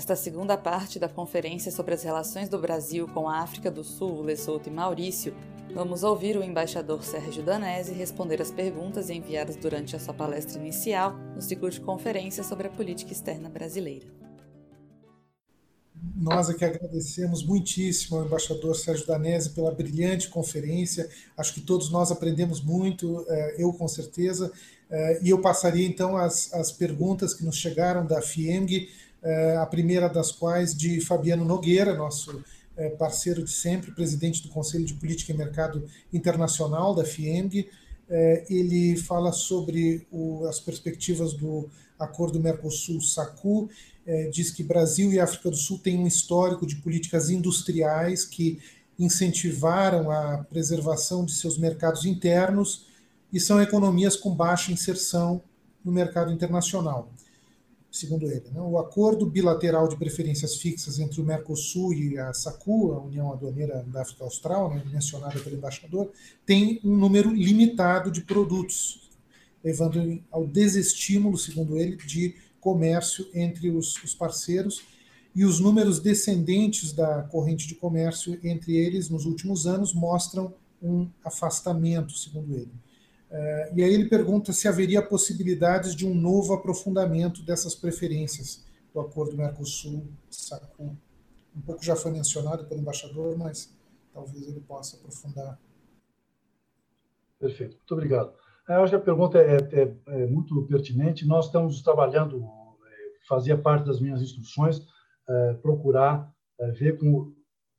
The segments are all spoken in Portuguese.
Nesta segunda parte da conferência sobre as relações do Brasil com a África do Sul, Lesoto e Maurício, vamos ouvir o embaixador Sérgio Danese responder as perguntas enviadas durante a sua palestra inicial no ciclo de conferência sobre a política externa brasileira. Nós aqui agradecemos muitíssimo ao embaixador Sérgio Danese pela brilhante conferência. Acho que todos nós aprendemos muito, eh, eu com certeza. Eh, e eu passaria então as, as perguntas que nos chegaram da FIEMG, a primeira das quais de Fabiano Nogueira, nosso parceiro de sempre, presidente do Conselho de Política e Mercado Internacional da FIEMG. Ele fala sobre as perspectivas do Acordo Mercosul-SACU é, diz que Brasil e África do Sul têm um histórico de políticas industriais que incentivaram a preservação de seus mercados internos e são economias com baixa inserção no mercado internacional, segundo ele. Né? O acordo bilateral de preferências fixas entre o Mercosul e a SACU, a União Aduaneira da África Austral, né, mencionada pelo embaixador, tem um número limitado de produtos, levando ao desestímulo, segundo ele, de comércio entre os, os parceiros e os números descendentes da corrente de comércio entre eles nos últimos anos mostram um afastamento, segundo ele. Uh, e aí ele pergunta se haveria possibilidades de um novo aprofundamento dessas preferências do acordo Mercosul-SACU. Um pouco já foi mencionado pelo embaixador, mas talvez ele possa aprofundar. Perfeito, muito obrigado. Eu acho que a pergunta é, é, é muito pertinente. Nós estamos trabalhando, é, fazia parte das minhas instruções, é, procurar é, ver como,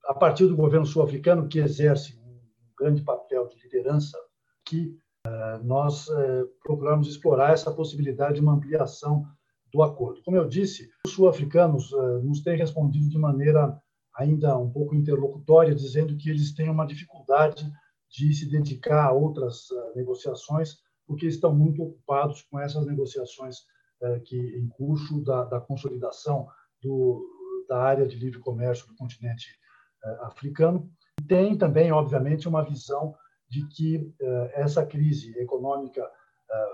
a partir do governo sul-africano, que exerce um grande papel de liderança, que é, nós procuramos explorar essa possibilidade de uma ampliação do acordo. Como eu disse, os sul-africanos nos têm respondido de maneira ainda um pouco interlocutória, dizendo que eles têm uma dificuldade de se dedicar a outras uh, negociações, porque estão muito ocupados com essas negociações que em curso da, da consolidação do, da área de livre comércio do continente africano. Tem também, obviamente, uma visão de que essa crise econômica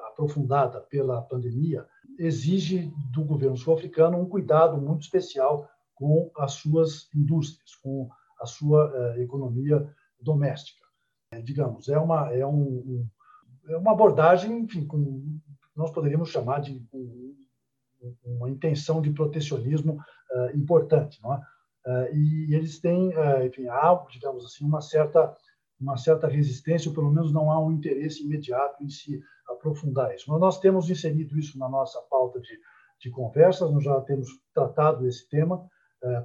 aprofundada pela pandemia exige do governo sul-africano um cuidado muito especial com as suas indústrias, com a sua economia doméstica. Digamos, é uma, é um, é uma abordagem, enfim, com, nós poderíamos chamar de um, uma intenção de protecionismo importante, não é? E eles têm, enfim, há, digamos assim, uma certa uma certa resistência, ou pelo menos não há um interesse imediato em se aprofundar isso. Mas nós temos inserido isso na nossa pauta de, de conversas, nós já temos tratado esse tema,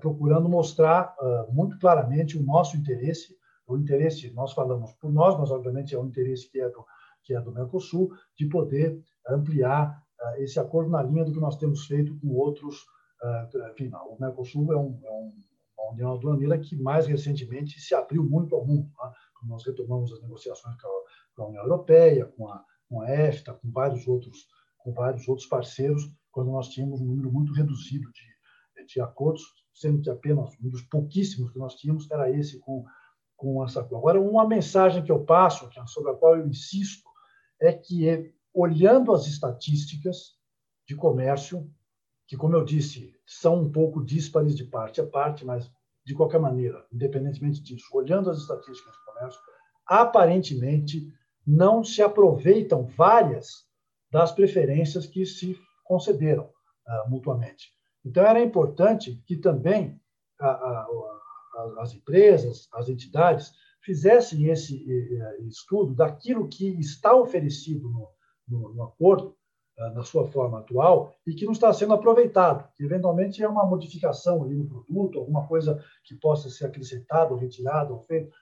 procurando mostrar muito claramente o nosso interesse o interesse, nós falamos por nós, mas obviamente é um interesse que é do, que é do Mercosul, de poder ampliar uh, esse acordo na linha do que nós temos feito com outros. Uh, enfim, o Mercosul é, um, é um, uma união aduaneira que mais recentemente se abriu muito ao mundo. Né? Nós retomamos as negociações com a, com a União Europeia, com a, com a EFTA, com vários outros, com vários outros parceiros, quando nós tínhamos um número muito reduzido de, de acordos, sendo que apenas um dos pouquíssimos que nós tínhamos era esse com com essa coisa. Agora, uma mensagem que eu passo, é sobre a qual eu insisto, é que, olhando as estatísticas de comércio, que, como eu disse, são um pouco díspares de parte a parte, mas, de qualquer maneira, independentemente disso, olhando as estatísticas aparentemente não se aproveitam várias das preferências que se concederam uh, mutuamente. Então, era importante que também a, a, as empresas, as entidades, fizessem esse estudo daquilo que está oferecido no, no, no acordo, ah, na sua forma atual, e que não está sendo aproveitado, que eventualmente é uma modificação ali no produto, alguma coisa que possa ser acrescentada, retirada, ou feita, eh,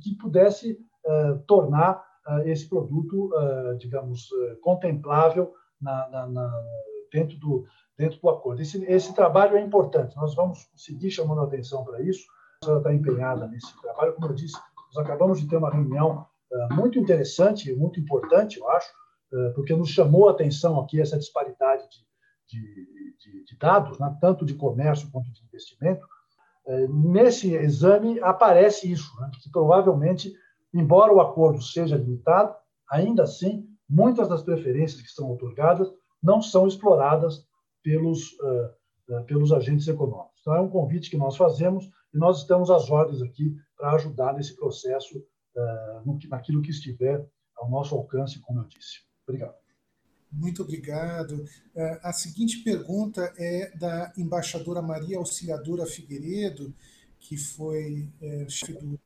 que pudesse eh, tornar ah, esse produto, digamos, contemplável na, na, na, dentro, do, dentro do acordo. Esse, esse trabalho é importante, nós vamos seguir chamando atenção para isso, senhora está empenhada nesse trabalho. Como eu disse, nós acabamos de ter uma reunião muito interessante, muito importante, eu acho, porque nos chamou a atenção aqui essa disparidade de, de, de, de dados, né, tanto de comércio quanto de investimento. Uh, nesse exame aparece isso, né, que provavelmente, embora o acordo seja limitado, ainda assim, muitas das preferências que são otorgadas não são exploradas pelos pelos agentes econômicos. Então, é um convite que nós fazemos e nós estamos às ordens aqui para ajudar nesse processo, naquilo que estiver ao nosso alcance, como eu disse. Obrigado. Muito obrigado. A seguinte pergunta é da embaixadora Maria Auxiliadora Figueiredo, que foi chefe do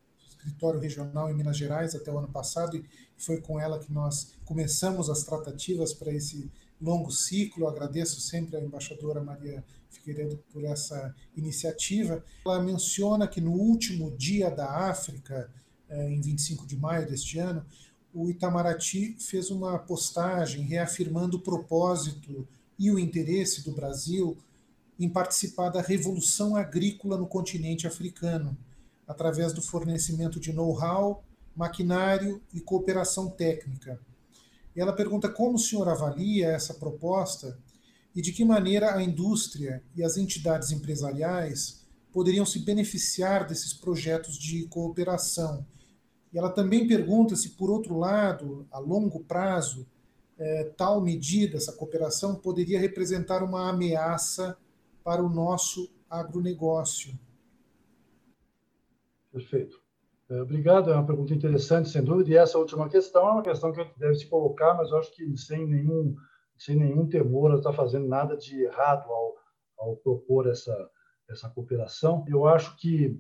escritório regional em Minas Gerais até o ano passado e foi com ela que nós começamos as tratativas para esse longo ciclo. agradeço sempre à embaixadora Maria Figueiredo por essa iniciativa. Ela menciona que no último dia da África, eh, em 25 de maio deste ano, o Itamaraty fez uma postagem reafirmando o propósito e o interesse do Brasil em participar da revolução agrícola no continente africano, através do fornecimento de know-how, maquinário e cooperação técnica. E ela pergunta como o senhor avalia essa proposta e de que maneira a indústria e as entidades empresariais poderiam se beneficiar desses projetos de cooperação. E ela também pergunta se, por outro lado, a longo prazo, é, tal medida, essa cooperação, poderia representar uma ameaça para o nosso agronegócio. Perfeito. É, obrigado, é uma pergunta interessante, sem dúvida. E essa última questão é uma questão que a gente deve se colocar, mas eu acho que sem nenhum, sem nenhum temor, está fazendo nada de errado ao, ao propor essa, essa cooperação. Eu acho que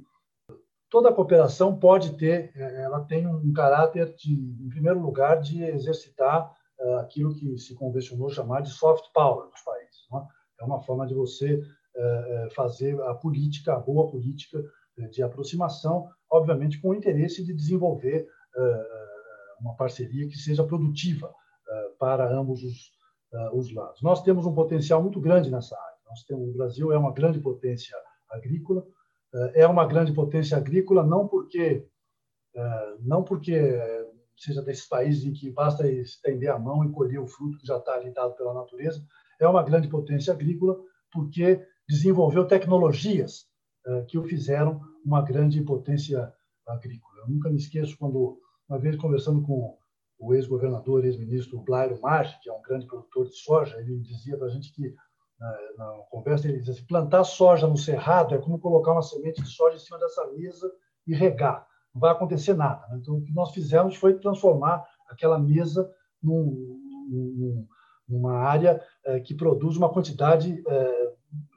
toda cooperação pode ter, é, ela tem um caráter de, em primeiro lugar, de exercitar uh, aquilo que se convencionou chamar de soft power dos países. É? é uma forma de você uh, fazer a política, a boa política de aproximação, obviamente com o interesse de desenvolver uma parceria que seja produtiva para ambos os, os, lados. Nós temos um potencial muito grande nessa área. Nós temos, o Brasil é uma grande potência agrícola, é uma grande potência agrícola não porque não porque seja desses países em que basta estender a mão e colher o fruto que já está ali dado pela natureza, é uma grande potência agrícola porque desenvolveu tecnologias eh, que o fizeram uma grande potência agrícola. Eu nunca me esqueço quando, uma vez conversando com o ex-governador, ex-ministro Blairo Marchi, que é um grande produtor de soja, ele dizia para a gente que, na, conversa, ele dizia assim, plantar soja no cerrado é como colocar uma semente de soja em cima dessa mesa e regar. Não vai acontecer nada. Né? Então, o que nós fizemos foi transformar aquela mesa num, num, numa área eh, que produz uma quantidade eh,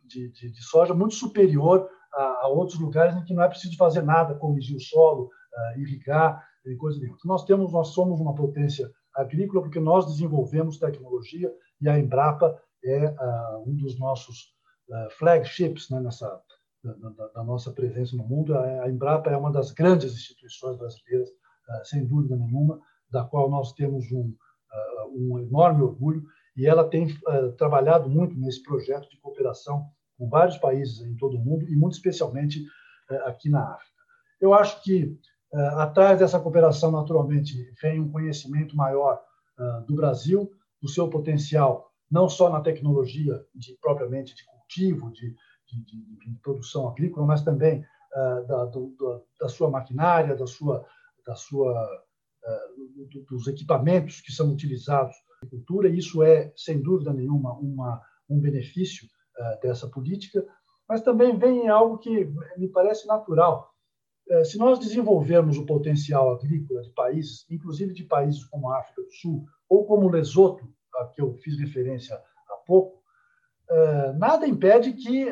de, de, de soja muito superior a, a, outros lugares em que não é preciso fazer nada, corrigir o solo, uh, irrigar e coisa nenhuma. Então, nós temos, nós somos uma potência agrícola porque nós desenvolvemos tecnologia e a Embrapa é uh, um dos nossos uh, flagships né, nessa da, da, da, nossa presença no mundo. A, Embrapa é uma das grandes instituições brasileiras, sem dúvida nenhuma, da qual nós temos um, um enorme orgulho e ela tem trabalhado muito nesse projeto de cooperação com vários países em todo o mundo e muito especialmente aqui na África. Eu acho que atrás dessa cooperação, naturalmente, vem um conhecimento maior do Brasil, do seu potencial, não só na tecnologia de propriamente de cultivo, de, de, de, de produção agrícola, mas também da, do, da, sua maquinária, da sua, da sua, dos equipamentos que são utilizados na agricultura. Isso é, sem dúvida nenhuma, uma, um benefício eh, dessa política, mas também vem algo que me parece natural. Eh, se nós desenvolvermos o potencial agrícola de países, inclusive de países como a África do Sul ou como Lesoto, a que eu fiz referência há pouco, eh, nada impede que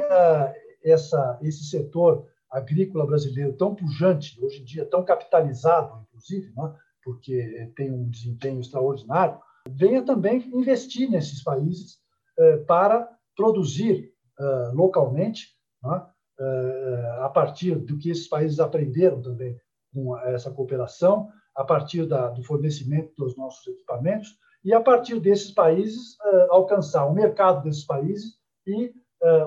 essa, esse setor agrícola brasileiro tão pujante, hoje em dia tão capitalizado, inclusive, né, porque tem um desempenho extraordinário, venha também investir nesses países para produzir localmente, né, a partir do que esses países aprenderam também com essa cooperação, a partir da, do fornecimento dos nossos equipamentos e a partir desses países uh, alcançar o mercado desses países e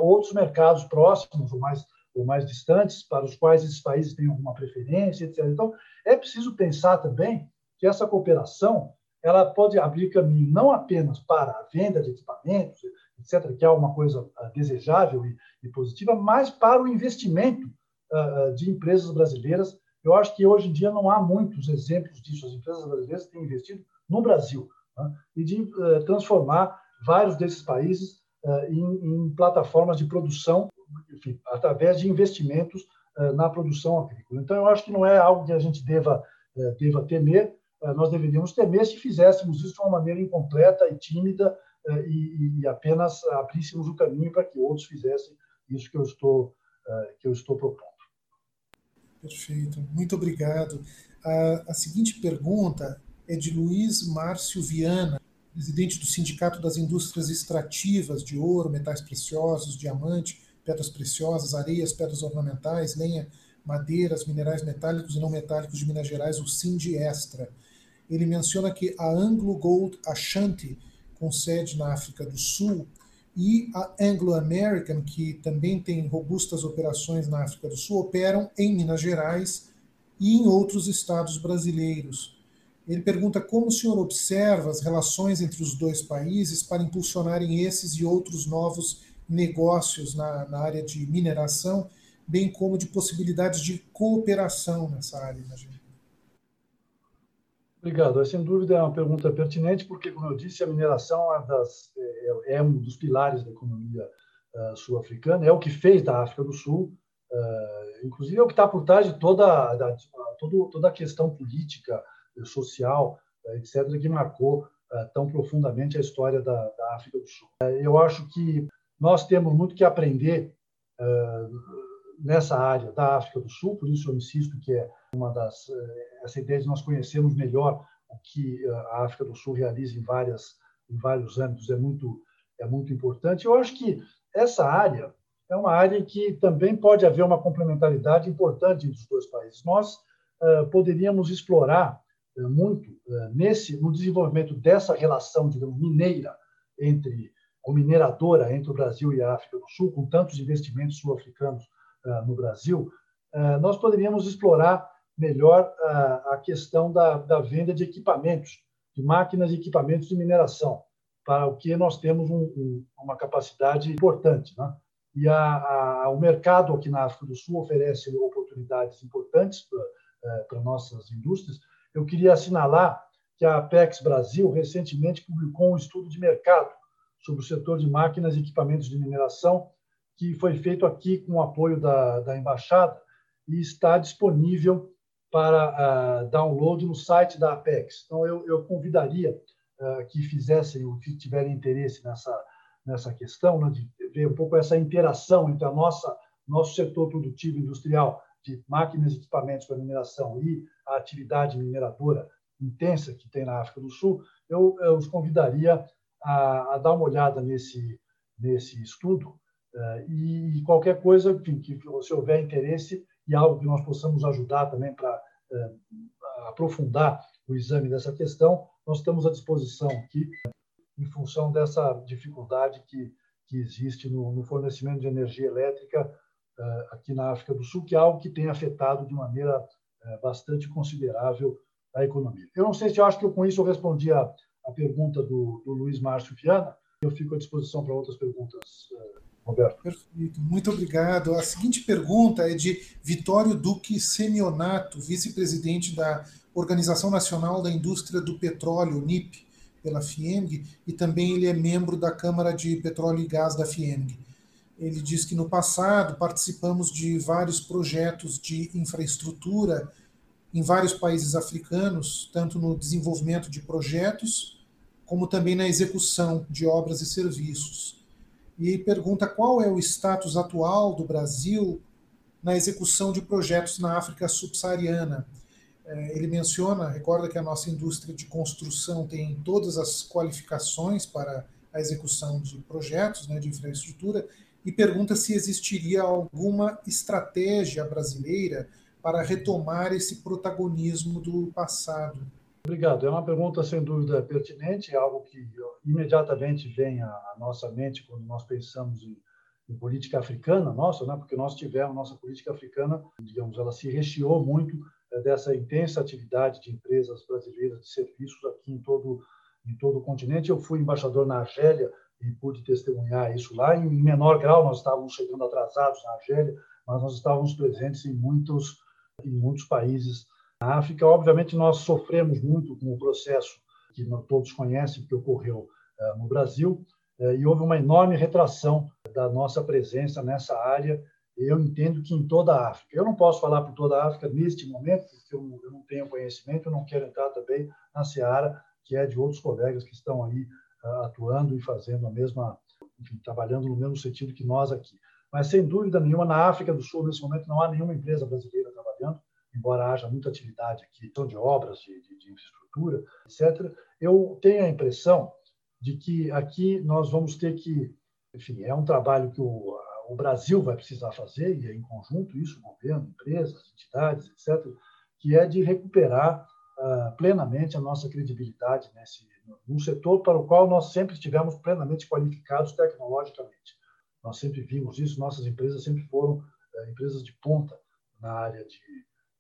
outros mercados próximos ou mais ou mais distantes para os quais esses países têm alguma preferência, etc. Então é preciso pensar também que essa cooperação ela pode abrir caminho não apenas para a venda de equipamentos, etc., que é uma coisa ah, desejável e, e positiva, mas para o investimento uh, de empresas brasileiras. Eu acho que hoje em dia não há muitos exemplos disso. As empresas brasileiras têm investido no Brasil né? e de uh, transformar vários desses países em, em plataformas de produção, enfim, através de investimentos na produção agrícola. Então, eu acho que não é algo que a gente deva, deva temer, nós deveríamos temer se fizéssemos isso de uma maneira incompleta e tímida e, e apenas abríssemos o caminho para que outros fizessem isso que eu estou, que eu estou propondo. Perfeito, muito obrigado. A, a seguinte pergunta é de Luiz Márcio Viana, presidente do Sindicato das Indústrias Extrativas de Ouro, Metais Preciosos, Diamante, Pedras Preciosas, Areias, Pedras Ornamentais, Lenha, Madeiras, Minerais Metálicos e Não Metálicos de Minas Gerais, o Extra. Ele menciona que a Anglo Gold Ashanti, com sede na África do Sul, e a Anglo American, que também tem robustas operações na África do Sul, operam em Minas Gerais e em outros estados brasileiros. Ele pergunta como o senhor observa as relações entre os dois países para impulsionarem esses e outros novos negócios na, na área de mineração, bem como de possibilidades de cooperação nessa área, imagino. Obrigado. Sem dúvida é uma pergunta pertinente, porque, como eu disse, a mineração é, das, é, é um dos pilares da economia uh, sul-africana, é o que fez da África do Sul, uh, inclusive é o que está por trás de toda, da, toda, toda a questão política, social, uh, etc., que marcou tão profundamente a história da, da África do Sul. eu acho que nós temos muito que aprender nessa área da África do Sul, por isso eu insisto que é uma das eh, essa ideia de nós conhecermos melhor o que eh, a África do Sul realiza em várias em vários âmbitos é muito é muito importante. Eu acho que essa área é uma área que também pode haver uma complementaridade importante entre os dois países. Nós poderíamos explorar muito uh, nesse no desenvolvimento dessa relação, digamos, mineira entre ou mineradora entre o Brasil e a África do Sul, com tantos investimentos sul-africanos no Brasil, nós poderíamos explorar melhor a, questão da, da, venda de equipamentos, de máquinas e equipamentos de mineração, para o que nós temos um, um, uma capacidade importante. Né? E a, a, o mercado aqui na África do Sul oferece oportunidades importantes para nossas indústrias. Eu queria assinalar que a Apex Brasil recentemente publicou um estudo de mercado sobre o setor de máquinas e equipamentos de mineração, que foi feito aqui com o apoio da, da Embaixada e está disponível para uh, download no site da Apex. Então, eu, eu convidaria uh, que fizessem, ou que tiverem interesse nessa, nessa questão, né, de ver um pouco essa interação entre a nossa nosso setor produtivo industrial de máquinas e equipamentos para mineração e a atividade mineradora intensa que tem na África do Sul, eu, eu os convidaria a, a dar uma olhada nesse, nesse estudo uh, e qualquer coisa enfim, que se houver interesse, e algo que nós possamos ajudar também para é, aprofundar o exame dessa questão, nós estamos à disposição aqui, em função dessa dificuldade que, que existe no, no fornecimento de energia elétrica é, aqui na África do Sul, que é algo que tem afetado de maneira bastante considerável a economia. Eu não sei se eu acho que eu, com isso eu respondi a, a pergunta do, do Luiz Márcio Viana, eu fico à disposição para outras perguntas Roberto. Perfeito, muito obrigado. A seguinte pergunta é de Vitório Duque Semionato, vice-presidente da Organização Nacional da Indústria do Petróleo, NIP, pela FIEMG, e também ele é membro da Câmara de Petróleo e Gás da FIEMG. Ele diz que no passado participamos de vários projetos de infraestrutura em vários países africanos, tanto no desenvolvimento de projetos, como também na execução de obras e serviços e pergunta qual é o status atual do Brasil na execução de projetos na África subsaariana. É, ele menciona, recorda que a nossa indústria de construção tem todas as qualificações para a execução de projetos né, de infraestrutura e pergunta se existiria alguma estratégia brasileira para retomar esse protagonismo do passado. Obrigado. É uma pergunta sem dúvida pertinente, é algo que imediatamente vem à nossa mente quando nós pensamos em, em política africana nossa, né? Porque nós tivemos nossa política africana, digamos, ela se recheou muito é, dessa intensa atividade de empresas brasileiras de serviços aqui em todo em todo o continente. Eu fui embaixador na Argélia e pude testemunhar isso lá. Em menor grau, nós estávamos chegando atrasados na Argélia, mas nós estávamos presentes em muitos em muitos países na África, obviamente, nós sofremos muito com o processo que todos conhecem, que ocorreu uh, no Brasil, e houve uma enorme retração da nossa presença nessa área. Eu entendo que em toda a África. Eu não posso falar por toda a África neste momento, porque eu não tenho conhecimento, eu não quero entrar também na seara que é de outros colegas que estão aí atuando e fazendo a mesma, enfim, trabalhando no mesmo sentido que nós aqui. Mas, sem dúvida nenhuma, na África do Sul, nesse momento, não há nenhuma empresa brasileira trabalhando, embora haja muita atividade aqui, de obras, de, de, de infraestrutura, etc. Eu tenho a impressão de que aqui nós vamos ter que, enfim, é um trabalho que o, o Brasil vai precisar fazer, e é em conjunto isso, governo, empresas, entidades, etc., que é de recuperar uh, plenamente a nossa credibilidade nesse num setor para o qual nós sempre estivemos plenamente qualificados tecnologicamente. Nós sempre vimos isso, nossas empresas sempre foram uh, empresas de ponta na área de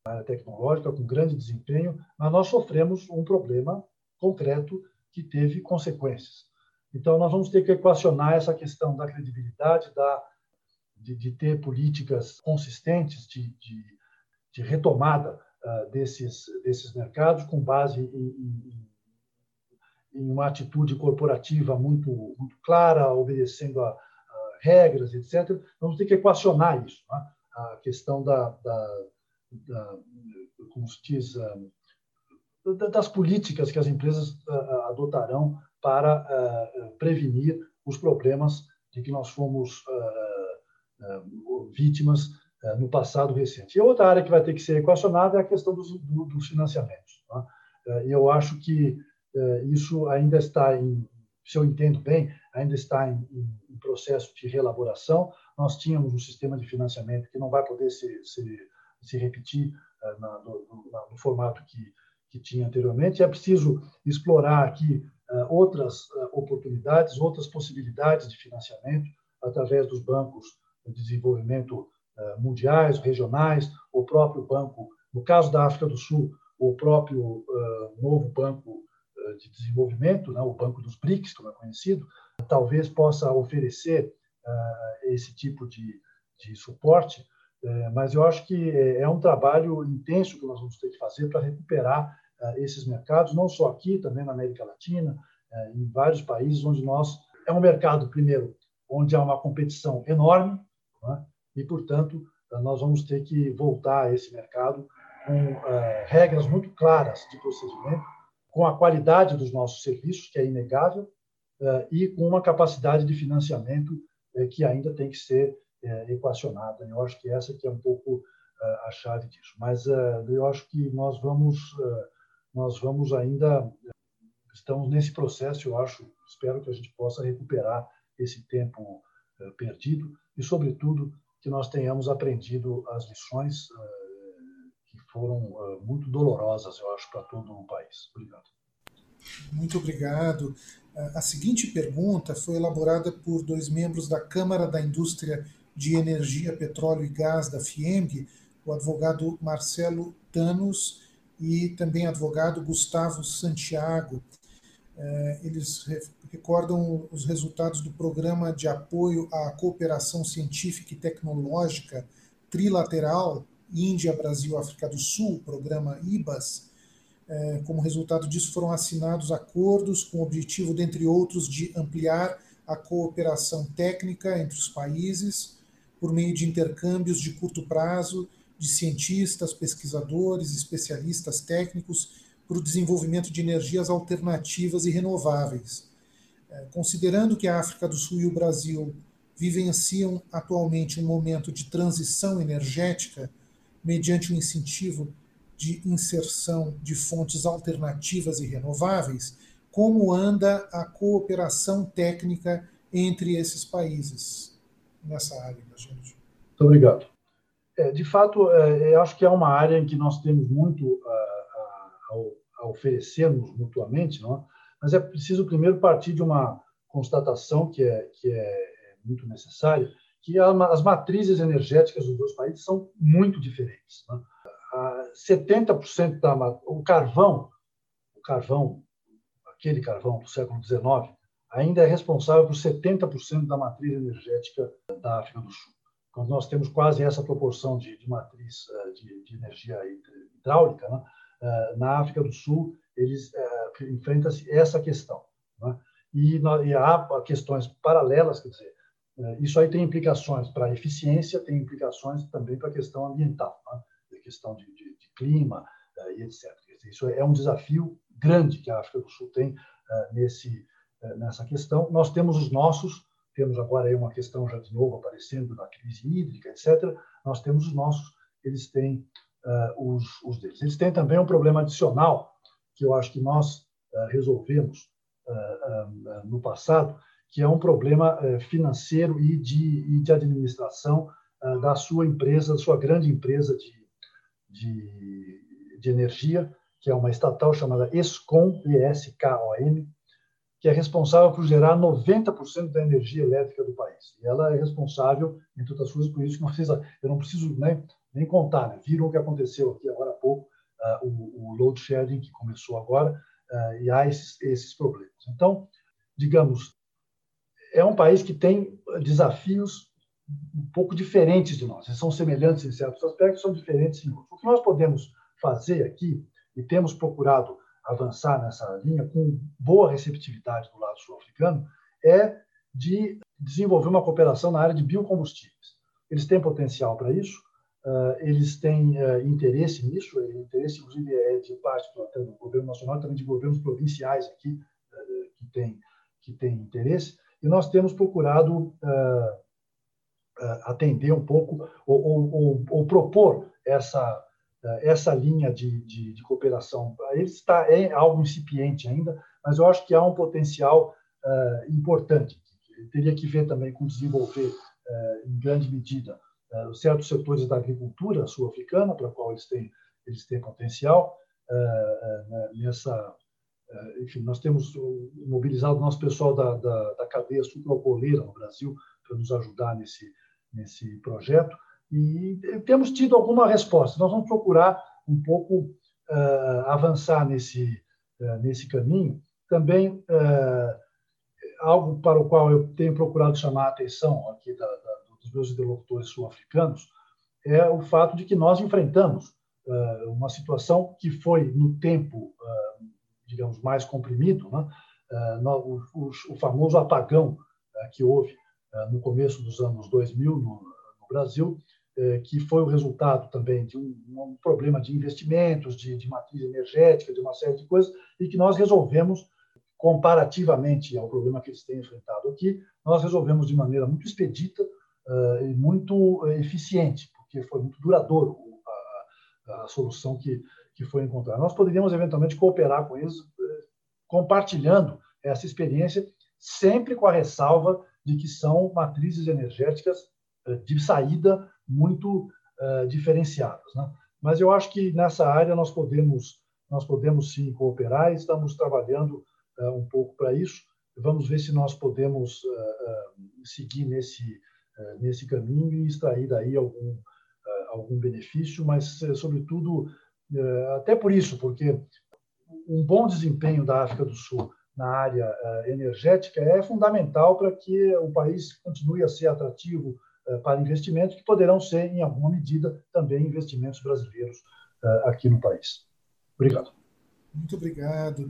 na área tecnológica com grande desempenho, mas nós sofremos um problema concreto que teve consequências. Então, nós vamos ter que equacionar essa questão da credibilidade, da, de, de ter políticas consistentes de, de, de retomada uh, desses, desses mercados com base em, em, em, uma atitude corporativa muito, muito clara, obedecendo a, a regras, etc. Vamos ter que equacionar isso. Né? A questão da, da, da como se diz, uh, das políticas que as empresas ah, ah, adotarão para ah, prevenir os problemas de que nós fomos vítimas no passado recente. E outra área que vai ter que ser equacionada é a questão dos, dos financiamentos. Tá? E eu acho que isso ainda está em, se eu entendo bem, ainda está em, em processo de reelaboração. Nós tínhamos um sistema de financiamento que não vai poder se, se, se repetir na, no, no, no formato que que tinha anteriormente. É preciso explorar aqui uh, outras oportunidades, outras possibilidades de financiamento através dos bancos de desenvolvimento mundiais, regionais, o próprio banco, no caso da África do Sul, o próprio novo banco de desenvolvimento, né, o Banco dos BRICS, como é conhecido, talvez possa oferecer esse tipo de, de suporte é, mas eu acho que é, é um trabalho intenso que nós vamos ter que fazer para recuperar é, esses mercados, não só aqui, também na América Latina, em vários países onde nós é um mercado primeiro onde há uma competição enorme né? e portanto nós vamos ter que voltar a esse mercado com regras muito claras de procedimento, com a qualidade dos nossos serviços que é inegável e com uma capacidade de financiamento que ainda tem que ser é, equacionada. Eu acho que essa é um pouco a chave disso. Mas eu acho que nós vamos nós vamos ainda estamos nesse processo. Eu acho, espero que a gente possa recuperar esse tempo perdido e, sobretudo, que nós tenhamos aprendido as lições foram muito dolorosas, eu acho, para todo o país. Obrigado. Muito obrigado. A seguinte pergunta foi elaborada por dois membros da Câmara da Indústria de Energia, Petróleo e Gás da FIEMG, o advogado Marcelo Tanos e também advogado Gustavo Santiago. É, eles recordam os resultados do Programa de Apoio à Cooperação Científica e Tecnológica Trilateral Índia, Brasil, África do Sul, programa IBAS. É, como resultado disso, foram assinados acordos com o objetivo, dentre outros, de ampliar a cooperação técnica entre os países, por meio de intercâmbios de curto prazo de cientistas, pesquisadores, especialistas técnicos para o desenvolvimento de energias alternativas e renováveis. É, considerando que a África do Sul e o Brasil vivenciam atualmente um momento de transição energética, mediante o incentivo de inserção de fontes alternativas e renováveis, como anda a cooperação técnica entre esses países? nessa área, imagino. Muito obrigado. É, de fato, é, eu acho que é uma área em que nós temos muito a, a, a oferecermos mutuamente, não é? mas é preciso primeiro partir de uma constatação que é, que é muito necessária, que as matrizes energéticas dos dois países são muito diferentes. Né? 70% da o carvão, o carvão, aquele carvão do século XIX, ainda é responsável por 70% da matriz energética da África do Sul. Quando nós temos quase essa proporção de, de matriz eh, de, de, energia hidráulica, né? Eh, na África do Sul, eles eh, enfrentam essa questão. Né? e, e há questões paralelas, quer dizer, é, isso aí tem implicações para a eficiência, tem implicações também para a questão ambiental, né? a questão de, de, de clima uh, e etc. Isso é um desafio grande que a África do Sul tem uh, nesse, uh, nessa questão. Nós temos os nossos, temos agora aí uma questão já de novo aparecendo na crise hídrica, etc. Nós temos os nossos, eles têm os, os deles. Eles têm também um problema adicional que eu acho que nós resolvemos no passado, que é um problema eh, financeiro e de, e de administração eh, da sua empresa, da sua grande empresa de, de, de energia, que é uma estatal chamada ESCOM, E-S-K-O-M, que é responsável por gerar 90% da energia elétrica do país. E ela é responsável, entre outras coisas, por isso que não precisa, eu não preciso nem, nem contar. Né? Viram o que aconteceu aqui agora há pouco, uh, o, o load shedding que começou agora, uh, e há esses, esses problemas. Então, digamos, é um país que tem desafios um pouco diferentes de nós. Eles são semelhantes em certos aspectos, são diferentes em outros. O que nós podemos fazer aqui, e temos procurado avançar nessa linha com boa receptividade do lado sul-africano, é de desenvolver uma cooperação na área de biocombustíveis. Eles têm potencial para isso, eles têm interesse nisso, interesse, inclusive, é de parte do, governo nacional, também de governos provinciais aqui que têm que têm interesse e nós temos procurado uh, uh, atender um pouco ou, ou, ou, ou propor essa uh, essa linha de, de, de, cooperação. Ele está é algo incipiente ainda, mas eu acho que há um potencial importante. teria que ver também com desenvolver em grande medida certos setores da agricultura sul-africana para qual eles têm eles têm potencial nessa é, enfim, nós temos mobilizado o nosso pessoal da, da, da cadeia sucroalcooleira no Brasil para nos ajudar nesse, nesse projeto e temos tido alguma resposta. Nós vamos procurar um pouco uh, avançar nesse, uh, nesse caminho. Também, uh, algo para o qual eu tenho procurado chamar a atenção aqui da, da, dos meus interlocutores sul-africanos é o fato de que nós enfrentamos uma situação que foi, no tempo digamos, mais comprimido, né? Eh, o, o, o, famoso apagão eh, que houve eh, no começo dos anos 2000 no, no Brasil, que foi o resultado também de um, um problema de investimentos, de, de, matriz energética, de uma série de coisas, e que nós resolvemos, comparativamente ao problema que eles têm enfrentado aqui, nós resolvemos de maneira muito expedita e muito eficiente, porque foi muito duradouro a, solução que, que foi encontrar. Nós poderíamos, eventualmente, cooperar com eles, eh, compartilhando essa experiência, sempre com a ressalva de que são matrizes energéticas eh, de saída muito uh, diferenciadas. Né? Mas eu acho que nessa área nós podemos, nós podemos sim cooperar estamos trabalhando uh, um pouco para isso. Vamos ver se nós podemos uh, seguir nesse, nesse caminho e extrair daí algum, algum benefício, mas, sobretudo, é, até por isso, porque um bom desempenho da África do Sul na área é, energética é fundamental para que o país continue a ser atrativo para investimentos, que poderão ser, em alguma medida, também investimentos brasileiros aqui no país. Obrigado. Muito obrigado.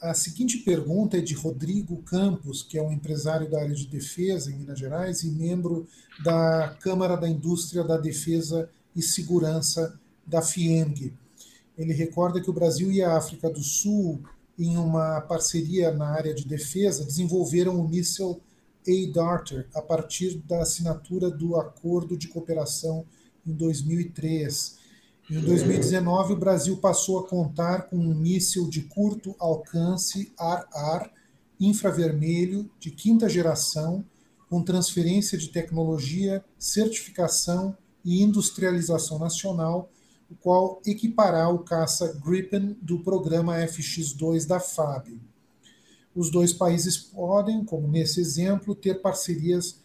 A seguinte pergunta é de Rodrigo Campos, que é um empresário da área de defesa em Minas Gerais e membro da Câmara da Indústria da Defesa e Segurança da FIENG. Ele recorda que o Brasil e a África do Sul, em uma parceria na área de defesa, desenvolveram o míssil A-Darter a partir da assinatura do Acordo de Cooperação em 2003. Em 2019, o Brasil passou a contar com um míssil de curto alcance ar-ar infravermelho de quinta geração, com transferência de tecnologia, certificação e industrialização nacional o qual equipará o caça Gripen do programa FX-2 da FAB. Os dois países podem, como nesse exemplo, ter parcerias.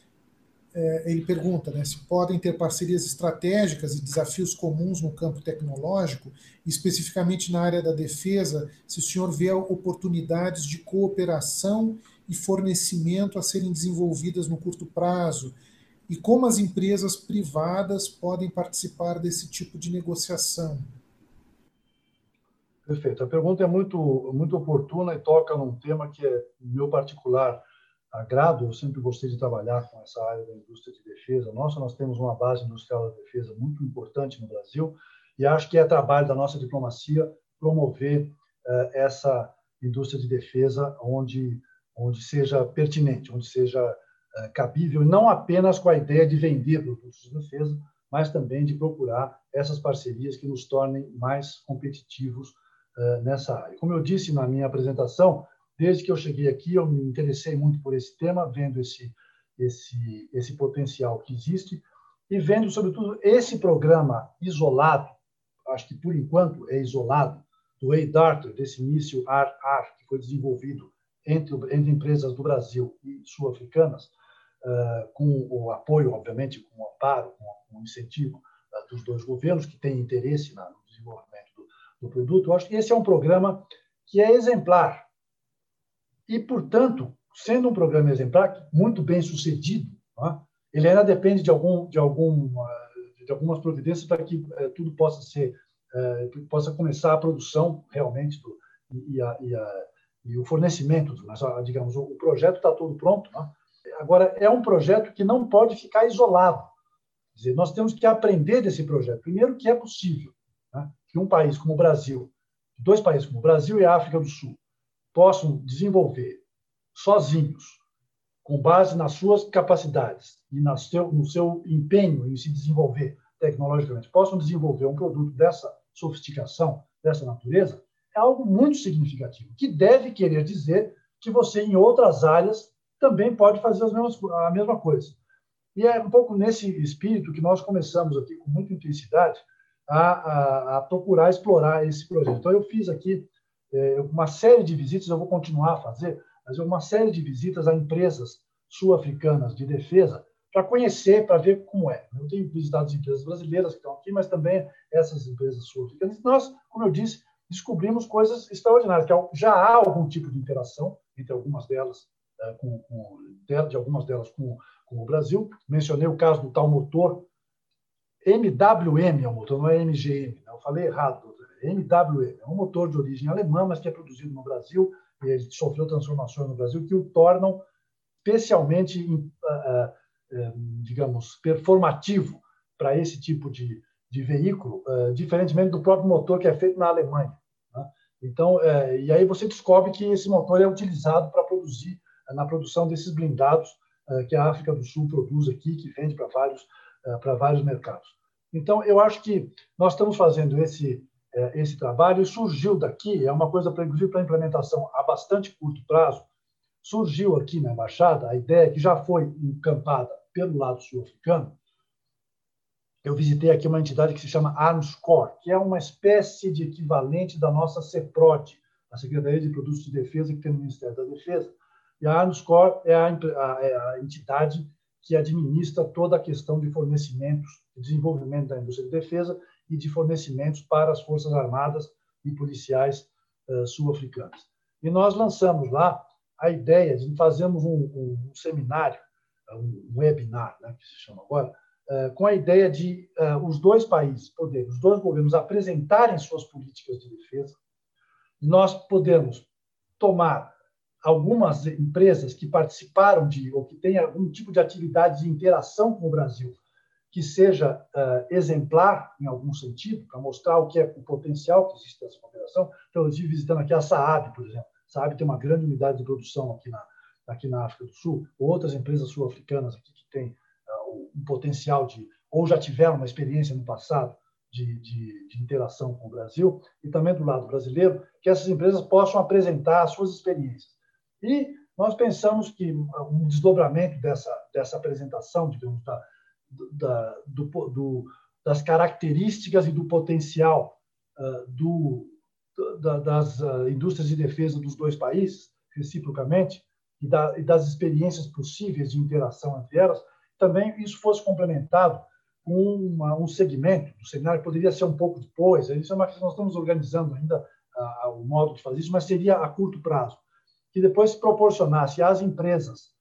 É, ele pergunta né, se podem ter parcerias estratégicas e desafios comuns no campo tecnológico, especificamente na área da defesa, se o senhor vê oportunidades de cooperação e fornecimento a serem desenvolvidas no curto prazo, e como as empresas privadas podem participar desse tipo de negociação? Perfeito. A pergunta é muito, muito oportuna e toca num tema que é meu particular agrado. Eu sempre gostei de trabalhar com essa área da indústria de defesa. Nossa, nós temos uma base industrial da defesa muito importante no Brasil e acho que é trabalho da nossa diplomacia promover uh, essa indústria de defesa onde onde seja pertinente, onde seja uh, cabível, não apenas com a ideia de vender produtos de defesa, mas também de procurar essas parcerias que nos tornem mais competitivos uh, nessa área. Como eu disse na minha apresentação, desde que eu cheguei aqui, eu me interessei muito por esse tema, vendo esse esse esse potencial que existe e vendo, sobretudo, esse programa isolado, acho que por enquanto é isolado, do A-Darter, desse míssil AR-AR, que foi desenvolvido entre, entre empresas do Brasil e sul-africanas, uh, com o apoio, obviamente, com o amparo, com, com o incentivo uh, dos dois governos que têm interesse na, no desenvolvimento do, do produto. Eu acho que esse é um programa que é exemplar. E, portanto, sendo um programa exemplar, muito bem sucedido, é? ele ainda depende de, algum, de, algum, de algumas providências para que uh, tudo possa ser uh, possa começar a produção realmente do, e, a, e, a, e, o fornecimento, mas digamos o, projeto está todo pronto. Né? Agora é um projeto que não pode ficar isolado. Quer dizer, nós temos que aprender desse projeto. Primeiro que é possível né? que um país como o Brasil, dois países como o Brasil e a África do Sul, possam desenvolver sozinhos com base nas suas capacidades e seu, no seu empenho em se desenvolver tecnologicamente, possam desenvolver um produto dessa sofisticação, dessa natureza, é algo muito significativo, que deve querer dizer que você, em outras áreas, também pode fazer as mesmas, a mesma coisa. E é um pouco nesse espírito que nós começamos aqui, com muita intensidade, a, a, a procurar explorar esse projeto. Então, eu fiz aqui uma série de visitas, eu vou continuar a fazer, mas uma série de visitas a empresas sul-africanas de defesa para conhecer, para ver como é. Eu tenho visitado as empresas brasileiras que estão aqui, mas também essas empresas sul-africanas. Nós, como eu disse, descobrimos coisas extraordinárias, que é já há algum tipo de interação entre algumas delas, é, com, com, de algumas delas com, com o Brasil. Mencionei o caso do tal motor MWM, é o motor, não é MGM. Né? Eu falei errado. MWM é um motor de origem alemã, mas que é produzido no Brasil ele sofreu transformações no Brasil que o tornam especialmente, ah, ah, digamos, performativo para esse tipo de, de veículo, diferentemente do próprio motor que é feito na Alemanha. Né? Então, e aí você descobre que esse motor é utilizado para produzir, na produção desses blindados que a África do Sul produz aqui, que vende para vários, para vários mercados. Então, eu acho que nós estamos fazendo esse, esse trabalho e surgiu daqui, é uma coisa, inclusive, para implementação a bastante curto prazo, surgiu aqui na Embaixada a ideia que já foi encampada pelo lado sul-africano. Eu visitei aqui uma entidade que se chama ARMSCOR, que é uma espécie de equivalente da nossa CEPROD, a Secretaria de Produtos de Defesa que tem no Ministério da Defesa. E a ARMSCOR é a, é a entidade que administra toda a questão de fornecimentos, de desenvolvimento da indústria de defesa e de fornecimentos para as Forças Armadas e policiais uh, sul-africanas. E nós lançamos lá a ideia de fazermos um, um, um seminário, um webinar, né, que se chama agora, uh, com a ideia de uh, os dois países poderem, os dois governos apresentarem suas políticas de defesa, e nós podemos tomar algumas empresas que participaram de ou que têm algum tipo de atividade de interação com o Brasil que seja uh, exemplar em algum sentido, para mostrar o que é o potencial que existe nessa cooperação. Então, eu estive visitando aqui a Saab, por exemplo. A Saab tem uma grande unidade de produção aqui na, aqui na África do Sul, outras empresas sul-africanas aqui que têm uh, um potencial de, ou já tiveram uma experiência no passado de, de, de, interação com o Brasil, e também do lado brasileiro, que essas empresas possam apresentar as suas experiências. E nós pensamos que um desdobramento dessa, dessa apresentação, digamos, da, da, do, do, das características e do potencial uh, do, da, das uh, indústrias de defesa dos dois países, reciprocamente, e, da, e, das experiências possíveis de interação entre elas, também isso fosse complementado com uma, um segmento do seminário, poderia ser um pouco depois, isso é uma que nós estamos organizando ainda uh, o modo de fazer isso, mas seria a curto prazo, que depois proporcionasse às empresas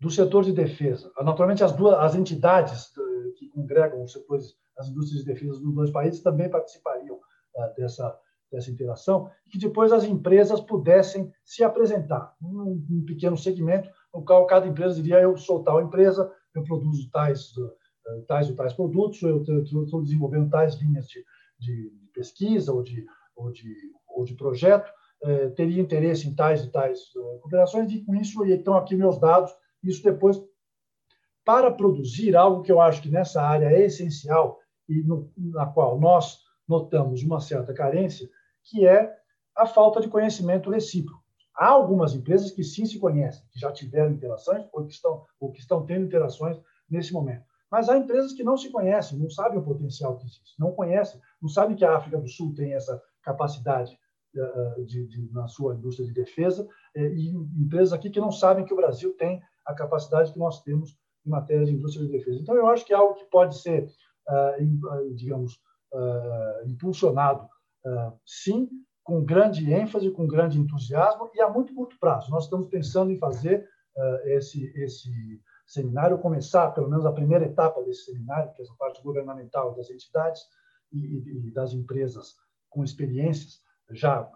do setor de defesa. Naturalmente, as duas as entidades que congregam os setores, as indústrias de defesa dos dois países também participariam uh, dessa dessa interação, que depois as empresas pudessem se apresentar num, num pequeno segmento, no qual cada empresa diria: eu sou tal empresa, eu produzo tais, eh, tais ou tais produtos, eu estou desenvolvendo tais linhas de, de pesquisa ou de, ou de, ou de projeto, eh, teria interesse em tais e tais eh, cooperações, e com isso estão aqui meus dados. Isso depois, para produzir algo que eu acho que nessa área é essencial e no, na qual nós notamos uma certa carência, que é a falta de conhecimento recíproco. Há algumas empresas que sim se conhecem, que já tiveram interações ou que estão, ou que estão tendo interações nesse momento. Mas há empresas que não se conhecem, não sabem o potencial que existe, não conhecem, não sabem que a África do Sul tem essa capacidade uh, de, de, na sua indústria de defesa, eh, e empresas aqui que não sabem que o Brasil tem a capacidade que nós temos em matéria de indústria de defesa. Então, eu acho que é algo que pode ser, uh, digamos, uh, impulsionado, sim, com grande ênfase, com grande entusiasmo e a muito curto prazo. Nós estamos pensando em fazer esse, esse seminário, começar pelo menos a primeira etapa desse seminário, que é essa parte governamental das entidades e, e das empresas com experiências, já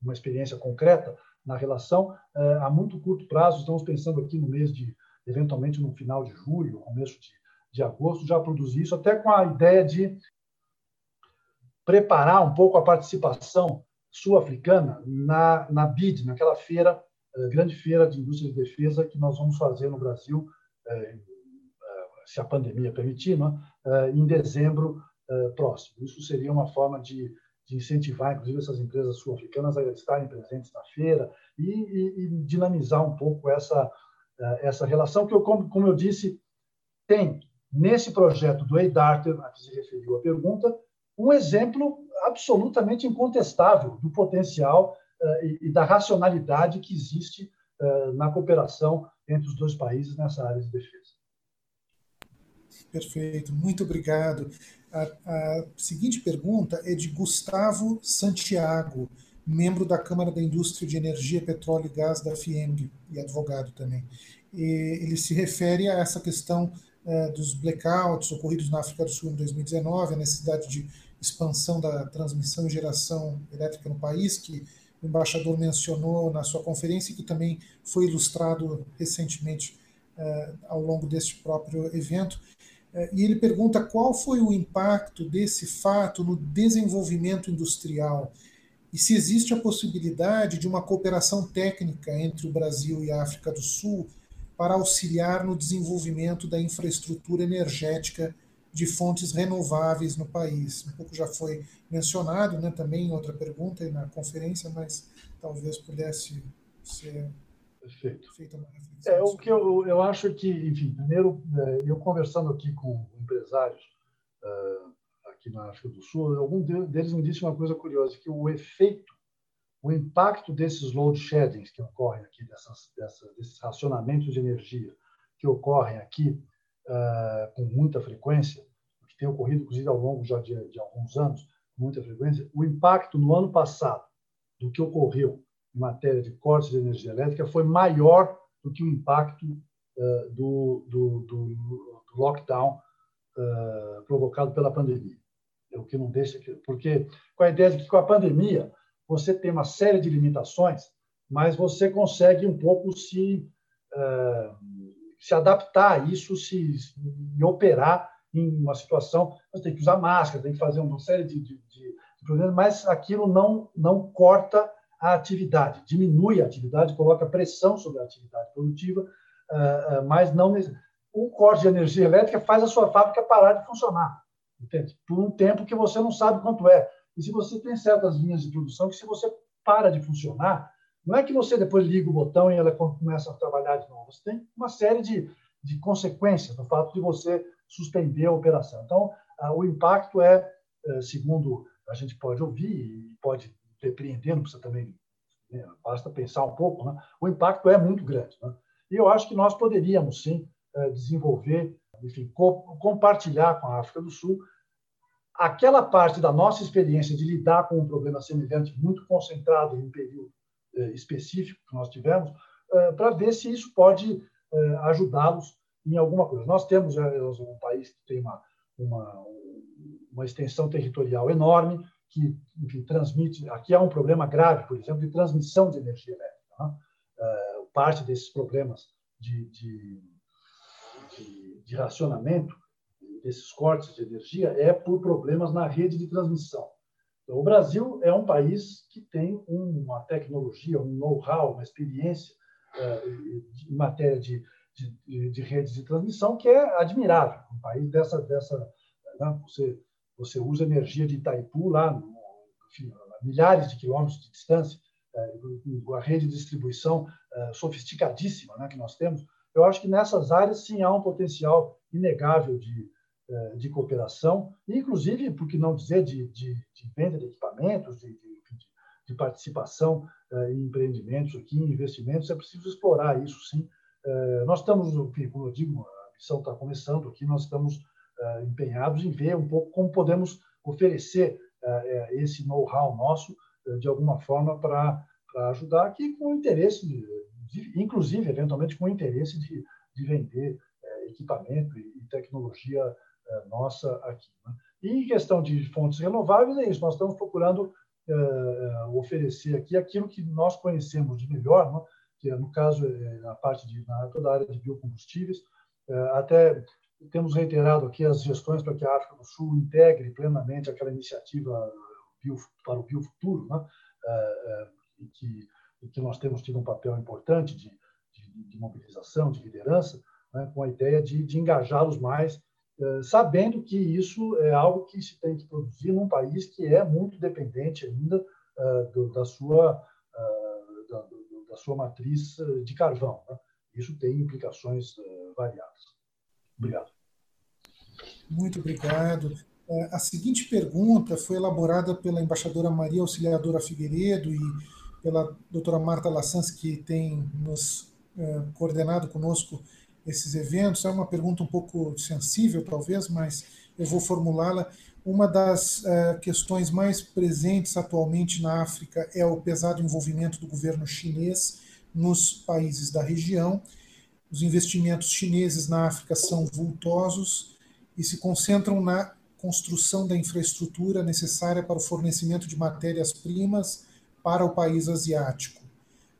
uma experiência concreta na relação, uh, a muito curto prazo, estamos pensando aqui no mês de, eventualmente no final de julho, começo de, de agosto, já produzir isso, até com a ideia de preparar um pouco a participação sul-africana na, na BID, naquela feira eh, grande feira de indústria de defesa que nós vamos fazer no Brasil, eh, se a pandemia permitir, né, em dezembro próximo. Isso seria uma forma de, de incentivar, inclusive, essas empresas sul-africanas a estarem presentes na feira e, e, e, dinamizar um pouco essa, essa relação que, eu, como, como eu disse, tem nesse projeto do EIDARTER, a que se referiu a pergunta, um exemplo absolutamente incontestável do potencial eh, e da racionalidade que existe eh, na cooperação entre os dois países nessa área de defesa. Perfeito, muito obrigado. A, a, seguinte pergunta é de Gustavo Santiago, membro da Câmara da Indústria de Energia, Petróleo e Gás da FIENG e advogado também. E ele se refere a essa questão eh, dos blackouts ocorridos na África do Sul em 2019, a necessidade de expansão da transmissão e geração elétrica no país, que o embaixador mencionou na sua conferência, que também foi ilustrado recentemente ao longo deste próprio evento. Uh, e ele pergunta qual foi o impacto desse fato no desenvolvimento industrial e se existe a possibilidade de uma cooperação técnica entre o Brasil e a África do Sul para auxiliar no desenvolvimento da infraestrutura energética de fontes renováveis no país. Um pouco já foi mencionado né, também em outra pergunta na conferência, mas talvez pudesse ser Perfeito. reflexão. É, o que eu, eu acho que, enfim, primeiro, é, eu conversando aqui com empresários uh, aqui na África do Sul, algum deles me disse uma coisa curiosa, que o efeito, o impacto desses load sheddings que ocorrem aqui, dessas, dessas, desses racionamentos de energia que ocorrem aqui, uh, com muita frequência, que tem ocorrido, inclusive, ao longo já de, de alguns anos, com muita frequência, o impacto no ano passado do que ocorreu em matéria de cortes de energia elétrica foi maior do que o impacto uh, do, do, do, do, lockdown uh, provocado pela pandemia. É o que não deixa que, porque com a ideia de que com a pandemia você tem uma série de limitações, mas você consegue um pouco se uh, se adaptar a isso, se, e operar em uma situação. Você tem que usar máscara, tem que fazer uma série de, de, de, problemas, mas aquilo não, não corta a atividade, diminui a atividade, coloca pressão sobre a atividade produtiva, uh, uh, mas não. O corte de energia elétrica faz a sua fábrica parar de funcionar, entende? Por um tempo que você não sabe quanto é. E se você tem certas linhas de produção que, se você para de funcionar, não é que você depois liga o botão e ela começa a trabalhar de novo. Você tem uma série de, de consequências do fato de você suspender a operação. Então, ah, o impacto é, é, segundo a gente pode ouvir e pode depreender, não precisa também, né, basta pensar um pouco, né? o impacto é muito grande. Né? E eu acho que nós poderíamos, sim, é, desenvolver, enfim, compartilhar com a África do Sul aquela parte da nossa experiência de lidar com um problema semelhante, muito concentrado em um período eh, específico que nós tivemos, eh, para ver se isso pode eh, ajudá-los em alguma coisa. Nós temos um país que tem uma, uma, uma extensão territorial enorme, que enfim, transmite. Aqui há um problema grave, por exemplo, de transmissão de energia elétrica. Né? Uh, parte desses problemas de, de, de, de, racionamento, desses cortes de energia, é por problemas na rede de transmissão. Então, o Brasil é um país que tem uma tecnologia, um know-how, uma experiência uh, em matéria de, de, de, redes de transmissão que é admirável. Um país dessa. dessa né? você, você usa energia de Itaipu lá, no, enfim, milhares de quilômetros de distância, uh, a rede de distribuição uh, sofisticadíssima né, que nós temos. Eu acho que nessas áreas, sim, há um potencial inegável de, de cooperação, inclusive, por que não dizer, de, de, de venda de equipamentos, de, de participação em empreendimentos aqui, em investimentos. É preciso explorar isso, sim, nós estamos, como eu digo, a missão está começando aqui, nós estamos empenhados em ver um pouco como podemos oferecer eh, esse know-how nosso, de alguma forma, para ajudar aqui com interesse, de, inclusive, eventualmente, com interesse de, de vender equipamento e tecnologia nossa aqui. Né? E em questão de fontes renováveis, é isso, nós estamos procurando oferecer aqui aquilo que nós conhecemos de melhor, né? que no caso é na parte de na, toda a área de biocombustíveis. É, até temos reiterado aqui as gestões para que a África do Sul integre plenamente aquela iniciativa para o biofuturo, né? É, e que, que nós temos tido um papel importante de, de, de mobilização, de liderança, né? com a ideia de, de engajá-los mais, sabendo que isso é algo que se tem que produzir num país que é muito dependente ainda da sua da sua matriz de carvão. Né? Isso tem implicações variadas. Obrigado. Muito obrigado. É, a seguinte pergunta foi elaborada pela embaixadora Maria Auxiliadora Figueiredo e pela doutora Marta Lassans, que tem nos é, coordenado conosco esses eventos. É uma pergunta um pouco sensível, talvez, mas eu vou formulá-la. Uma das uh, questões mais presentes atualmente na África é o pesado envolvimento do governo chinês nos países da região. Os investimentos chineses na África são vultosos e se concentram na construção da infraestrutura necessária para o fornecimento de matérias-primas para o país asiático.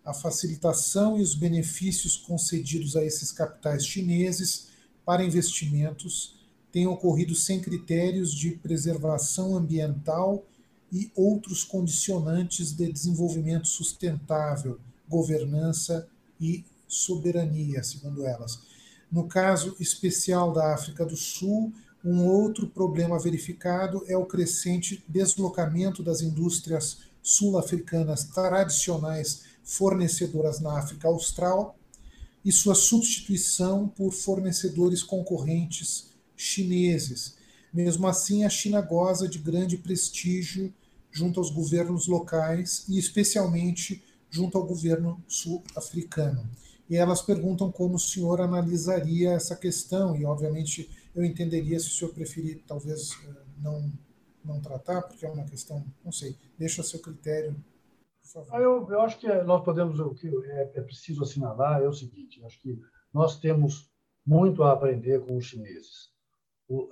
A facilitação e os benefícios concedidos a esses capitais chineses para investimentos têm ocorrido sem critérios de preservação ambiental e outros condicionantes de desenvolvimento sustentável, governança e soberania, segundo elas. No caso especial da África do Sul, um outro problema verificado é o crescente deslocamento das indústrias sul-africanas tradicionais fornecedoras na África Austral e sua substituição por fornecedores concorrentes chineses. Mesmo assim, a China goza de grande prestígio junto aos governos locais e, especialmente, junto ao governo sul-africano. E elas perguntam como o senhor analisaria essa questão, e, obviamente, eu entenderia se o senhor preferir, talvez, eh, não, não tratar, porque é uma questão, não sei, deixa a seu critério. Ah, eu, eu acho que nós podemos, o que é, é preciso assinalar é o seguinte: acho que nós temos muito a aprender com os chineses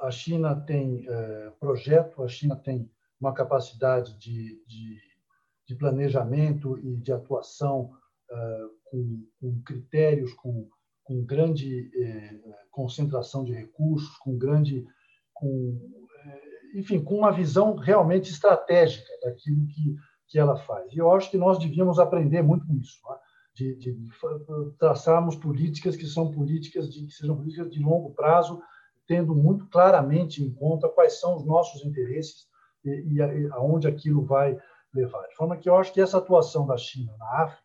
a China tem é, projeto, a China tem uma capacidade de, de, de planejamento e de atuação com, com, critérios, com, com grande é, concentração de recursos, com grande, com, enfim, com uma visão realmente estratégica daquilo que, que ela faz. E eu acho que nós devíamos aprender muito com isso, né? de, de, traçarmos políticas que são políticas de, que sejam políticas de longo prazo tendo muito claramente em conta quais são os nossos interesses e aonde aquilo vai levar. De forma que eu acho que essa atuação da China na África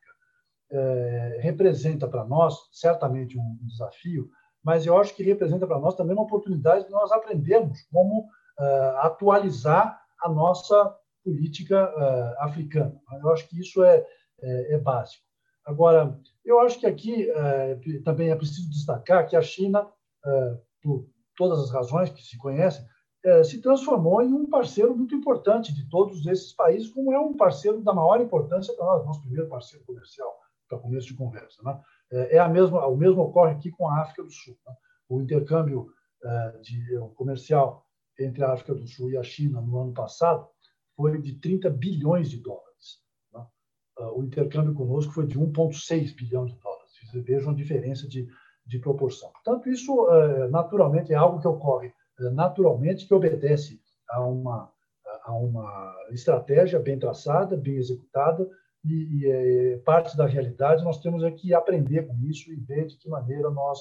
é, representa para nós, certamente, um desafio, mas eu acho que representa para nós também uma oportunidade de nós aprendermos como uh, atualizar a nossa política uh, africana. Eu acho que isso é, é, é básico. Agora, eu acho que aqui uh, também é preciso destacar que a China, por todas as razões que se conhecem, se transformou em um parceiro muito importante de todos esses países, como é um parceiro da maior importância para nós, nosso primeiro parceiro comercial, para começo de conversa. Né? É, é a mesma, o mesmo ocorre aqui com a África do Sul. Né? O intercâmbio é, de, comercial entre a África do Sul e a China no ano passado foi de 30 bilhões de dólares. Né? O intercâmbio conosco foi de 1,6 bilhão de dólares. Vocês vejam a diferença de, de proporção. Portanto, isso naturalmente é algo que ocorre naturalmente, que obedece a uma, a uma estratégia bem traçada, bem executada, e, e é, parte da realidade nós temos é que aprender com isso e ver de que maneira nós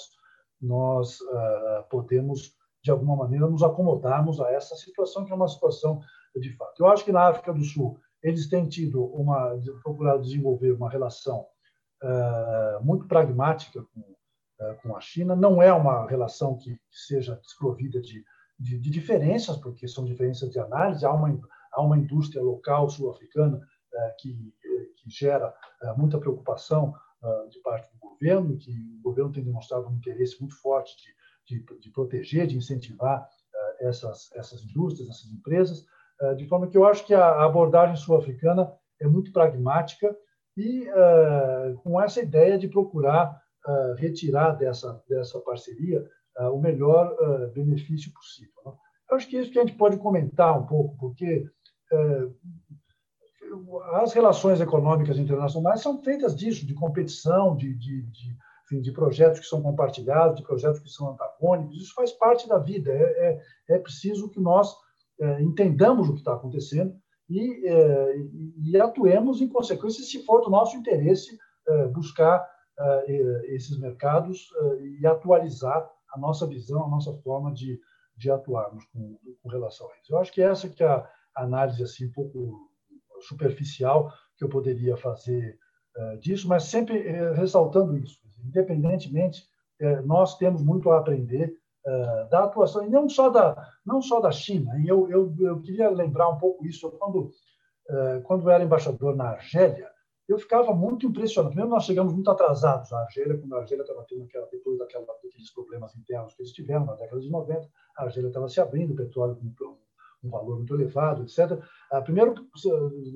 nós uh, podemos de alguma maneira nos acomodarmos a essa situação que é uma situação de fato. Eu acho que na África do Sul eles têm tido uma procurado desenvolver uma relação uh, muito pragmática com, uh, com a China. Não é uma relação que seja desprovida de, de, de diferenças, porque são diferenças de análise. Há uma há uma indústria local sul-africana que que gera eh, muita preocupação eh, de parte do governo, que o governo tem demonstrado um interesse muito forte de, de, de proteger, de incentivar eh, essas, essas indústrias, essas empresas, de forma que eu acho que a abordagem sul-africana é muito pragmática e com essa ideia de procurar retirar dessa, dessa parceria o melhor benefício possível. Né? Eu acho que é isso que a gente pode comentar um pouco, porque as relações econômicas internacionais são feitas disso, de competição, de, de, de, enfim, de projetos que são compartilhados, de projetos que são antagônicos. Isso faz parte da vida. É, é, é preciso que nós é, entendamos o que está acontecendo e, é, e, atuemos em consequência, se for do nosso interesse, é, buscar é, esses mercados e atualizar a nossa visão, a nossa forma de, de atuarmos com, com relação a isso. Eu acho que essa que é a análise assim um pouco superficial que eu poderia fazer uh, disso, mas sempre uh, ressaltando isso. Independentemente, uh, nós temos muito a aprender da atuação, e não só da, não só da China. E eu, eu, eu queria lembrar um pouco isso. Quando, quando eu era embaixador na Argélia, eu ficava muito impressionado. Primeiro, nós chegamos muito atrasados à Argélia, quando a Argélia estava tendo aquela, depois daquela, daqueles problemas internos que eles tiveram na década de 90, a Argélia estava se abrindo, o petróleo um valor muito elevado, etc. Ah, primeiro,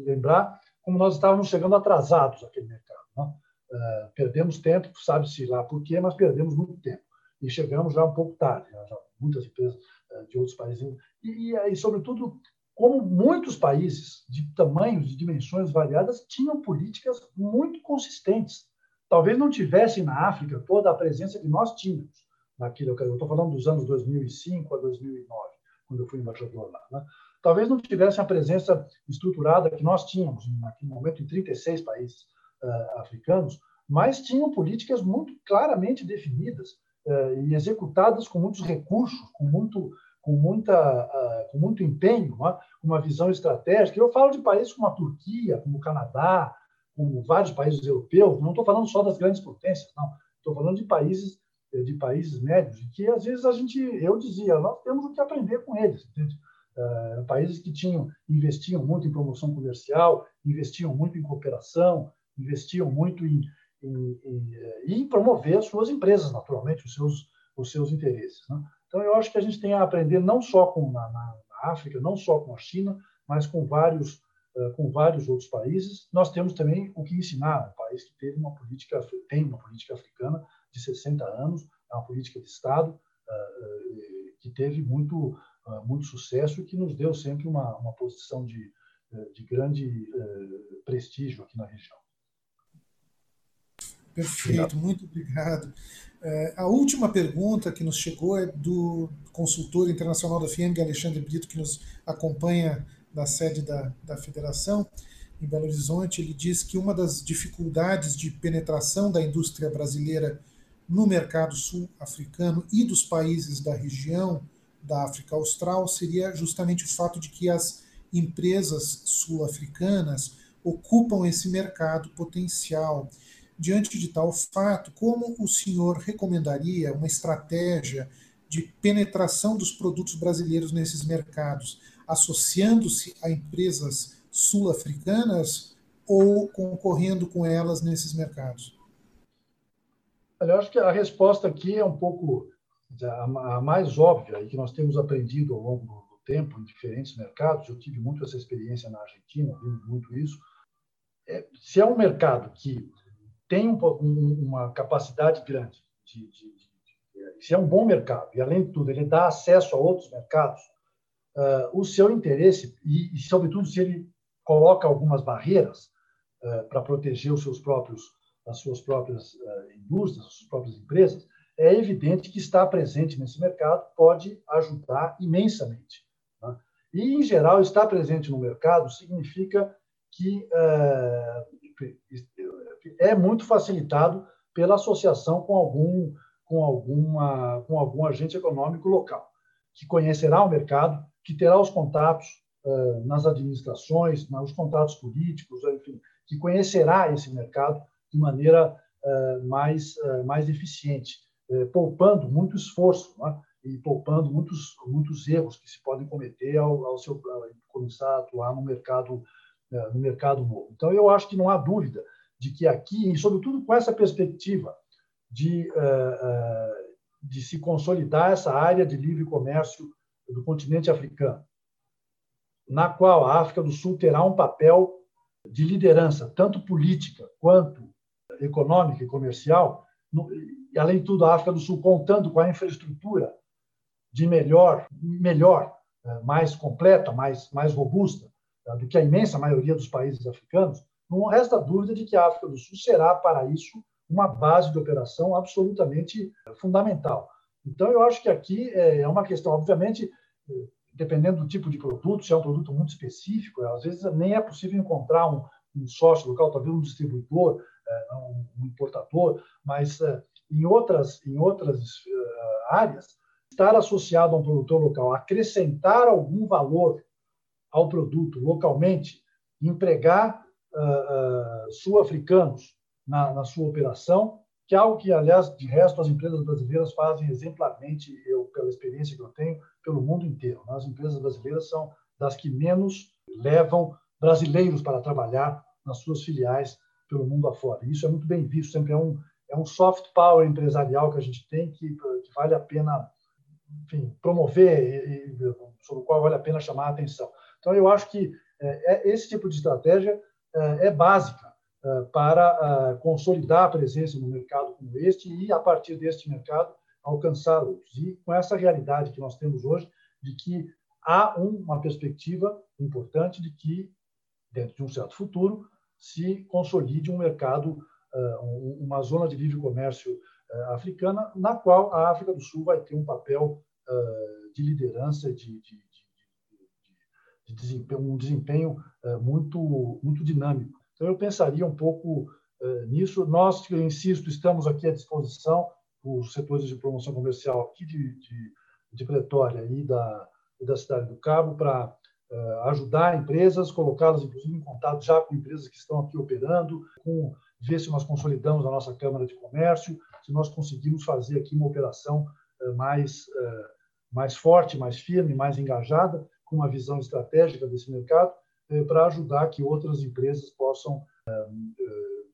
lembrar como nós estávamos chegando atrasados àquele mercado. Né? Perdemos tempo, sabe-se lá por quê, mas perdemos muito tempo. E chegamos já um pouco tarde, né? já muitas empresas ah, de outros países. E, e, sobretudo, como muitos países de tamanhos e dimensões variadas tinham políticas muito consistentes. Talvez não tivessem na África toda a presença que nós tínhamos naquilo. Eu estou falando dos anos 2005 a 2009 quando eu fui embaixador lá. Né? Talvez não tivessem a presença estruturada que nós tínhamos naquele momento em 36 países uh, africanos, mas tinham políticas muito claramente definidas uh, e executadas com muitos recursos, com muito com muita uh, com muito empenho, né? uma visão estratégica. Eu falo de países como a Turquia, como o Canadá, como vários países europeus. Não estou falando só das grandes potências, não. Estou falando de países de países médios, que às vezes a gente, eu dizia, nós temos o que aprender com eles. Entende? Uh, países que tinham investiam muito em promoção comercial, investiam muito em cooperação, investiam muito em, em, em, eh, em promover as suas empresas, naturalmente, os seus, os seus interesses. Né? Então, eu acho que a gente tem a aprender não só com na, na, na África, não só com a China, mas com vários uh, com vários outros países. Nós temos também o que ensinar, um país que teve uma política tem uma política africana de 60 anos, é uma política de Estado ah, ah, que teve muito, ah, muito sucesso e que nos deu sempre uma, uma posição de, de grande prestígio aqui na região. Perfeito, muito obrigado. É, a última pergunta que nos chegou é do consultor internacional da FIENG, Alexandre Brito, que nos acompanha da sede da, da federação em Belo Horizonte. Ele diz que uma das dificuldades de penetração da indústria brasileira no mercado sul-africano e dos países da região da África Austral seria justamente o fato de que as empresas sul-africanas ocupam esse mercado potencial. Diante de tal fato, como o senhor recomendaria uma estratégia de penetração dos produtos brasileiros nesses mercados, associando-se a empresas sul-africanas ou concorrendo com elas nesses mercados? Olha, eu acho que a resposta aqui é um pouco a mais óbvia e que nós temos aprendido ao longo do tempo em diferentes mercados. Eu tive muito essa experiência na Argentina, vimos muito isso. É, se é um mercado que tem um, uma capacidade grande de, de, de, se é um bom mercado e além de tudo ele dá acesso a outros mercados, o seu interesse, e, e, sobretudo, se ele coloca algumas barreiras para proteger os seus próprios, as suas próprias indústrias, as suas próprias empresas, é evidente que estar presente nesse mercado pode ajudar imensamente. Né? E, em geral, estar presente no mercado significa que é, é muito facilitado pela associação com algum, com, alguma, com algum agente econômico local, que conhecerá o mercado, que terá os contatos é, nas administrações, os contatos políticos, enfim, que conhecerá esse mercado de maneira é, mais, mais eficiente, poupando muito esforço. Né? e poupando muitos, muitos erros que se podem cometer ao, ao seu ao começar a atuar no mercado, no mercado novo. Então, eu acho que não há dúvida de que aqui, e sobretudo com essa perspectiva de, de se consolidar essa área de livre comércio do continente africano, na qual a África do Sul terá um papel de liderança, tanto política quanto econômica e comercial, e, além de tudo, a África do Sul contando com a infraestrutura de melhor, melhor, eh, mais completa, mais, mais robusta eh, do que a imensa maioria dos países africanos, não resta dúvida de que a África do Sul será, para isso, uma base de operação absolutamente eh, fundamental. Então, eu acho que aqui é uma questão, obviamente, dependendo do tipo de produto, se é um produto muito específico, às vezes nem é possível encontrar um, um sócio local, talvez um distribuidor, um importador, mas em outras, em outras áreas, estar associado a um produtor local, acrescentar algum valor ao produto localmente, empregar uh, uh, sul-africanos na, na, sua operação, que é algo que, aliás, de resto, as empresas brasileiras fazem exemplarmente, eu, pela experiência que eu tenho, pelo mundo inteiro. As empresas brasileiras são das que menos levam brasileiros para trabalhar nas suas filiais pelo mundo afora. Isso é muito bem visto, sempre é um, é um soft power empresarial que a gente tem que, que vale a pena enfim, promover e, e, sobre o qual vale a pena chamar a atenção. Então, eu acho que é, é esse tipo de estratégia é, é básica é, para consolidar a presença no mercado como este e, a partir deste mercado, alcançar outros. E com essa realidade que nós temos hoje, de que há uma perspectiva importante de que, dentro de um certo futuro, se consolide um mercado, uma zona de livre comércio eh, africana, na qual a África do Sul vai ter um papel uh, de liderança, de, de, de, de desempenho, um desempenho muito, muito dinâmico. Então, eu pensaria um pouco nisso. Nós, eu insisto, estamos aqui à disposição, os setores de promoção comercial aqui de, de, de Pretória e da, e da Cidade do Cabo, para ajudar empresas, colocá-las, inclusive, em contato já com empresas que estão aqui operando, com ver se nós consolidamos a nossa Câmara de Comércio, se nós conseguimos fazer aqui uma operação eh, mais, eh, mais forte, mais firme, mais engajada, com uma visão estratégica desse mercado, eh, para ajudar que outras empresas possam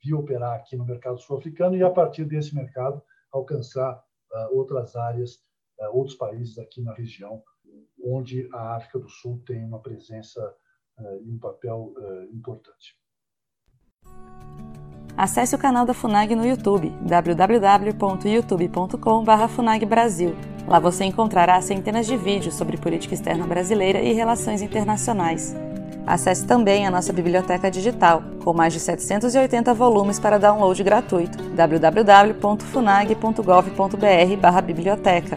vir operar aqui no mercado sul-africano e, a partir desse mercado, alcançar outras áreas, outros países aqui na região, onde a África do Sul tem uma presença e um papel importante. Acesse o canal da FUNAG no YouTube, www.youtube.com.br FUNAGBrasil. Lá você encontrará centenas de vídeos sobre política externa brasileira e relações internacionais. Acesse também a nossa biblioteca digital, com mais de 780 volumes para download gratuito, www.funag.gov.br/biblioteca.